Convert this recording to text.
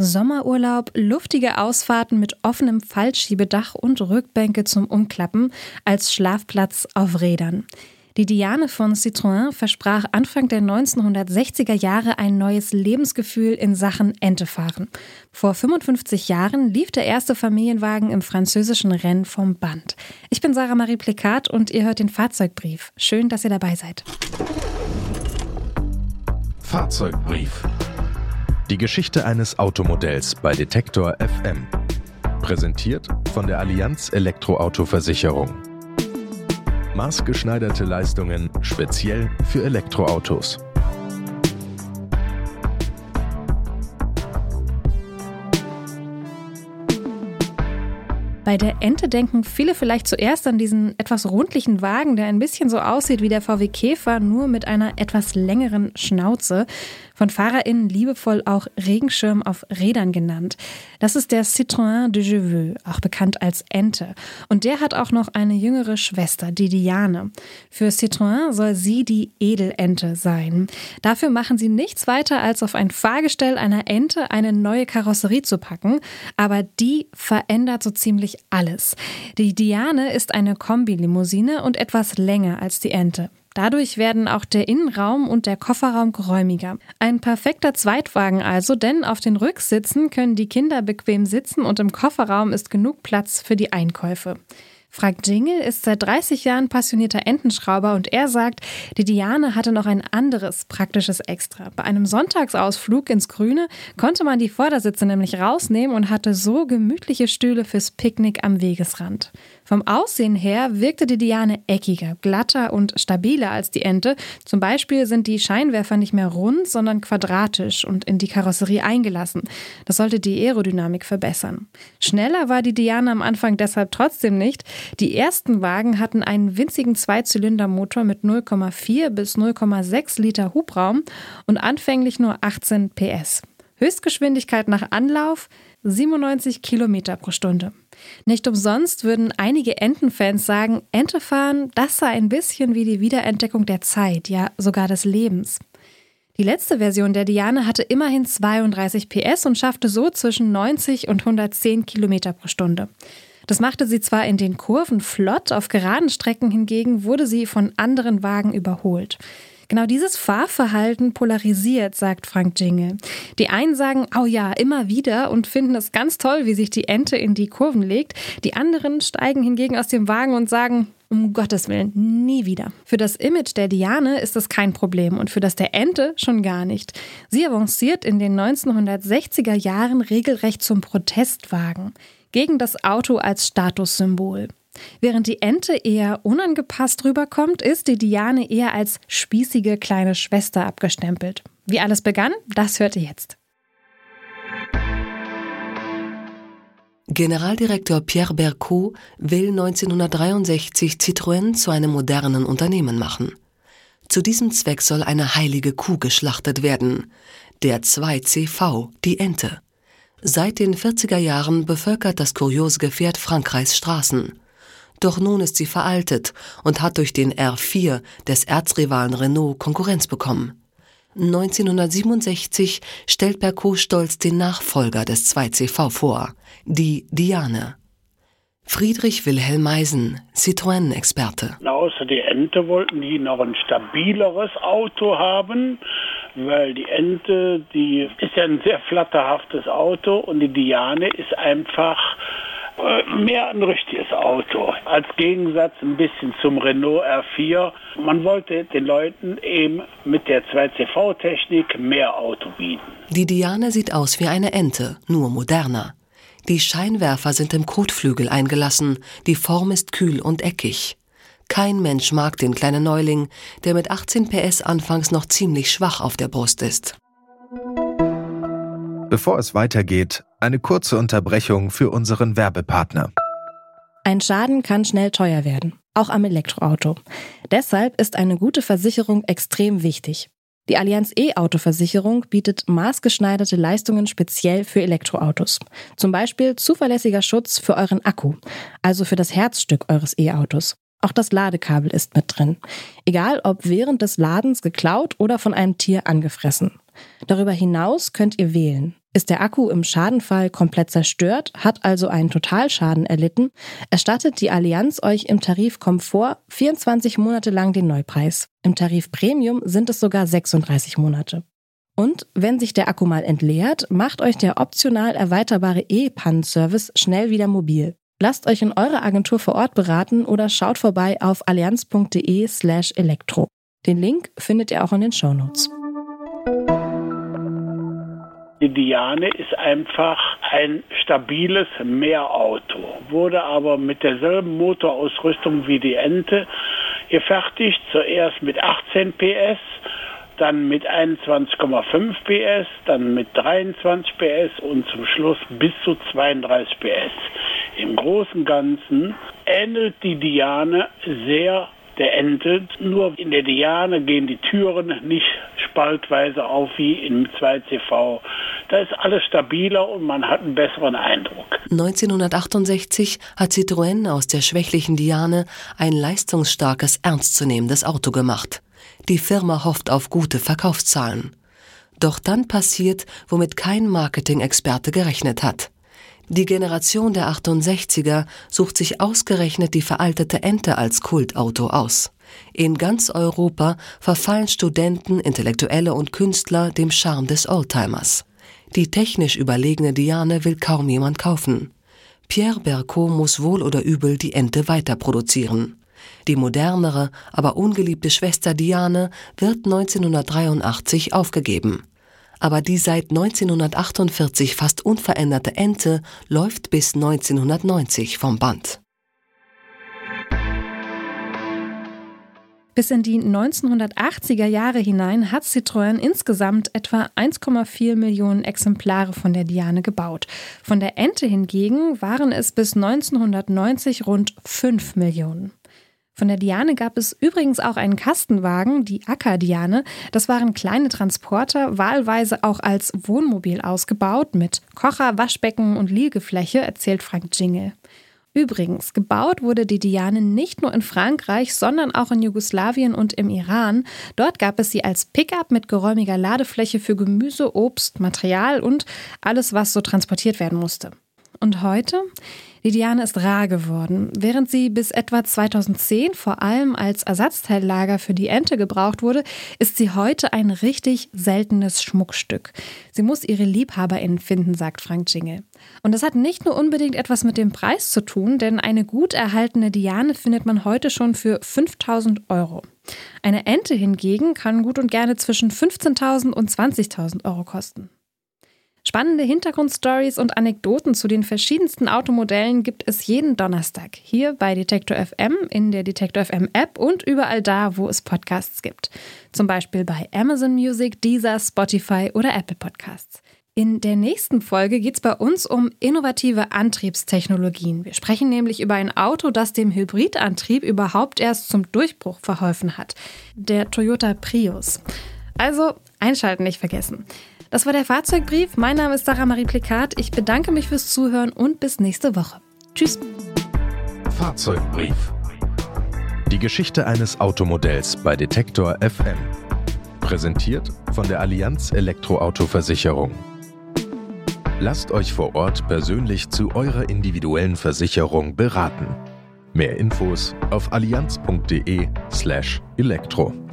Sommerurlaub, luftige Ausfahrten mit offenem Fallschiebedach und Rückbänke zum Umklappen als Schlafplatz auf Rädern. Die Diane von Citroën versprach Anfang der 1960er Jahre ein neues Lebensgefühl in Sachen Entefahren. Vor 55 Jahren lief der erste Familienwagen im französischen Rennen vom Band. Ich bin Sarah Marie Plikat und ihr hört den Fahrzeugbrief. Schön, dass ihr dabei seid. Fahrzeugbrief. Die Geschichte eines Automodells bei Detektor FM. Präsentiert von der Allianz Elektroauto-Versicherung. Maßgeschneiderte Leistungen speziell für Elektroautos. Bei der Ente denken viele vielleicht zuerst an diesen etwas rundlichen Wagen, der ein bisschen so aussieht wie der VW Käfer, nur mit einer etwas längeren Schnauze von FahrerInnen liebevoll auch Regenschirm auf Rädern genannt. Das ist der Citroën de Jeveux, auch bekannt als Ente. Und der hat auch noch eine jüngere Schwester, die Diane. Für Citroën soll sie die Edelente sein. Dafür machen sie nichts weiter, als auf ein Fahrgestell einer Ente eine neue Karosserie zu packen. Aber die verändert so ziemlich alles. Die Diane ist eine Kombilimousine und etwas länger als die Ente. Dadurch werden auch der Innenraum und der Kofferraum geräumiger. Ein perfekter Zweitwagen also, denn auf den Rücksitzen können die Kinder bequem sitzen und im Kofferraum ist genug Platz für die Einkäufe. Frank Jingle ist seit 30 Jahren passionierter Entenschrauber und er sagt, die Diane hatte noch ein anderes praktisches Extra. Bei einem Sonntagsausflug ins Grüne konnte man die Vordersitze nämlich rausnehmen und hatte so gemütliche Stühle fürs Picknick am Wegesrand. Vom Aussehen her wirkte die Diane eckiger, glatter und stabiler als die Ente. Zum Beispiel sind die Scheinwerfer nicht mehr rund, sondern quadratisch und in die Karosserie eingelassen. Das sollte die Aerodynamik verbessern. Schneller war die Diane am Anfang deshalb trotzdem nicht. Die ersten Wagen hatten einen winzigen Zweizylindermotor mit 0,4 bis 0,6 Liter Hubraum und anfänglich nur 18 PS. Höchstgeschwindigkeit nach Anlauf 97 Kilometer pro Stunde. Nicht umsonst würden einige Entenfans sagen, Entefahren, das sei ein bisschen wie die Wiederentdeckung der Zeit, ja sogar des Lebens. Die letzte Version der Diane hatte immerhin 32 PS und schaffte so zwischen 90 und 110 Kilometer pro Stunde. Das machte sie zwar in den Kurven flott, auf geraden Strecken hingegen wurde sie von anderen Wagen überholt. Genau dieses Fahrverhalten polarisiert, sagt Frank Jingle. Die einen sagen, oh ja, immer wieder und finden es ganz toll, wie sich die Ente in die Kurven legt. Die anderen steigen hingegen aus dem Wagen und sagen, um Gottes Willen, nie wieder. Für das Image der Diane ist das kein Problem und für das der Ente schon gar nicht. Sie avanciert in den 1960er Jahren regelrecht zum Protestwagen gegen das Auto als Statussymbol. Während die Ente eher unangepasst rüberkommt, ist die Diane eher als spießige kleine Schwester abgestempelt. Wie alles begann, das hört ihr jetzt. Generaldirektor Pierre Bercot will 1963 Citroën zu einem modernen Unternehmen machen. Zu diesem Zweck soll eine heilige Kuh geschlachtet werden, der 2CV, die Ente. Seit den 40er Jahren bevölkert das kuriose Gefährt Frankreichs Straßen. Doch nun ist sie veraltet und hat durch den R4 des Erzrivalen Renault Konkurrenz bekommen. 1967 stellt Berco stolz den Nachfolger des 2CV vor, die Diane. Friedrich Wilhelm Meisen, Citroën-Experte. Außer die Ente wollten die noch ein stabileres Auto haben, weil die Ente, die ist ja ein sehr flatterhaftes Auto und die Diane ist einfach äh, mehr ein richtiges Auto. Als Gegensatz ein bisschen zum Renault R4. Man wollte den Leuten eben mit der 2CV-Technik mehr Auto bieten. Die Diane sieht aus wie eine Ente, nur moderner. Die Scheinwerfer sind im Kotflügel eingelassen, die Form ist kühl und eckig. Kein Mensch mag den kleinen Neuling, der mit 18 PS anfangs noch ziemlich schwach auf der Brust ist. Bevor es weitergeht, eine kurze Unterbrechung für unseren Werbepartner. Ein Schaden kann schnell teuer werden, auch am Elektroauto. Deshalb ist eine gute Versicherung extrem wichtig. Die Allianz E-Auto-Versicherung bietet maßgeschneiderte Leistungen speziell für Elektroautos. Zum Beispiel zuverlässiger Schutz für euren Akku, also für das Herzstück eures E-Autos. Auch das Ladekabel ist mit drin. Egal ob während des Ladens geklaut oder von einem Tier angefressen. Darüber hinaus könnt ihr wählen Ist der Akku im Schadenfall komplett zerstört, hat also einen Totalschaden erlitten, erstattet die Allianz euch im Tarif Komfort 24 Monate lang den Neupreis. Im Tarif Premium sind es sogar 36 Monate. Und wenn sich der Akku mal entleert, macht euch der optional erweiterbare E-Pannenservice schnell wieder mobil. Lasst euch in eurer Agentur vor Ort beraten oder schaut vorbei auf allianz.de slash elektro. Den Link findet ihr auch in den Shownotes. Die Diane ist einfach ein stabiles Mehrauto, wurde aber mit derselben Motorausrüstung wie die Ente gefertigt, zuerst mit 18 PS, dann mit 21,5 PS, dann mit 23 PS und zum Schluss bis zu 32 PS. Im Großen und Ganzen ähnelt die Diane sehr der Ente. Nur in der Diane gehen die Türen nicht spaltweise auf wie im 2CV. Da ist alles stabiler und man hat einen besseren Eindruck. 1968 hat Citroën aus der schwächlichen Diane ein leistungsstarkes, ernstzunehmendes Auto gemacht. Die Firma hofft auf gute Verkaufszahlen. Doch dann passiert, womit kein Marketing-Experte gerechnet hat. Die Generation der 68er sucht sich ausgerechnet die veraltete Ente als Kultauto aus. In ganz Europa verfallen Studenten, Intellektuelle und Künstler dem Charme des Oldtimers. Die technisch überlegene Diane will kaum jemand kaufen. Pierre Bercot muss wohl oder übel die Ente weiter produzieren. Die modernere, aber ungeliebte Schwester Diane wird 1983 aufgegeben aber die seit 1948 fast unveränderte Ente läuft bis 1990 vom Band. Bis in die 1980er Jahre hinein hat Citroën insgesamt etwa 1,4 Millionen Exemplare von der Diane gebaut. Von der Ente hingegen waren es bis 1990 rund 5 Millionen. Von der Diane gab es übrigens auch einen Kastenwagen, die Acker-Diane. Das waren kleine Transporter, wahlweise auch als Wohnmobil ausgebaut, mit Kocher, Waschbecken und Liegefläche, erzählt Frank Jingle. Übrigens, gebaut wurde die Diane nicht nur in Frankreich, sondern auch in Jugoslawien und im Iran. Dort gab es sie als Pickup mit geräumiger Ladefläche für Gemüse, Obst, Material und alles, was so transportiert werden musste. Und heute? Die Diane ist rar geworden. Während sie bis etwa 2010 vor allem als Ersatzteillager für die Ente gebraucht wurde, ist sie heute ein richtig seltenes Schmuckstück. Sie muss ihre LiebhaberInnen finden, sagt Frank Jingle. Und das hat nicht nur unbedingt etwas mit dem Preis zu tun, denn eine gut erhaltene Diane findet man heute schon für 5000 Euro. Eine Ente hingegen kann gut und gerne zwischen 15.000 und 20.000 Euro kosten. Spannende Hintergrundstories und Anekdoten zu den verschiedensten Automodellen gibt es jeden Donnerstag hier bei Detektor FM, in der Detektor FM App und überall da, wo es Podcasts gibt. Zum Beispiel bei Amazon Music, Deezer, Spotify oder Apple Podcasts. In der nächsten Folge geht es bei uns um innovative Antriebstechnologien. Wir sprechen nämlich über ein Auto, das dem Hybridantrieb überhaupt erst zum Durchbruch verholfen hat. Der Toyota Prius. Also einschalten nicht vergessen. Das war der Fahrzeugbrief. Mein Name ist Sarah Marie Plikat. Ich bedanke mich fürs Zuhören und bis nächste Woche. Tschüss. Fahrzeugbrief. Die Geschichte eines Automodells bei Detektor FM. Präsentiert von der Allianz Elektroauto-Versicherung. Lasst euch vor Ort persönlich zu eurer individuellen Versicherung beraten. Mehr Infos auf allianz.de/elektro.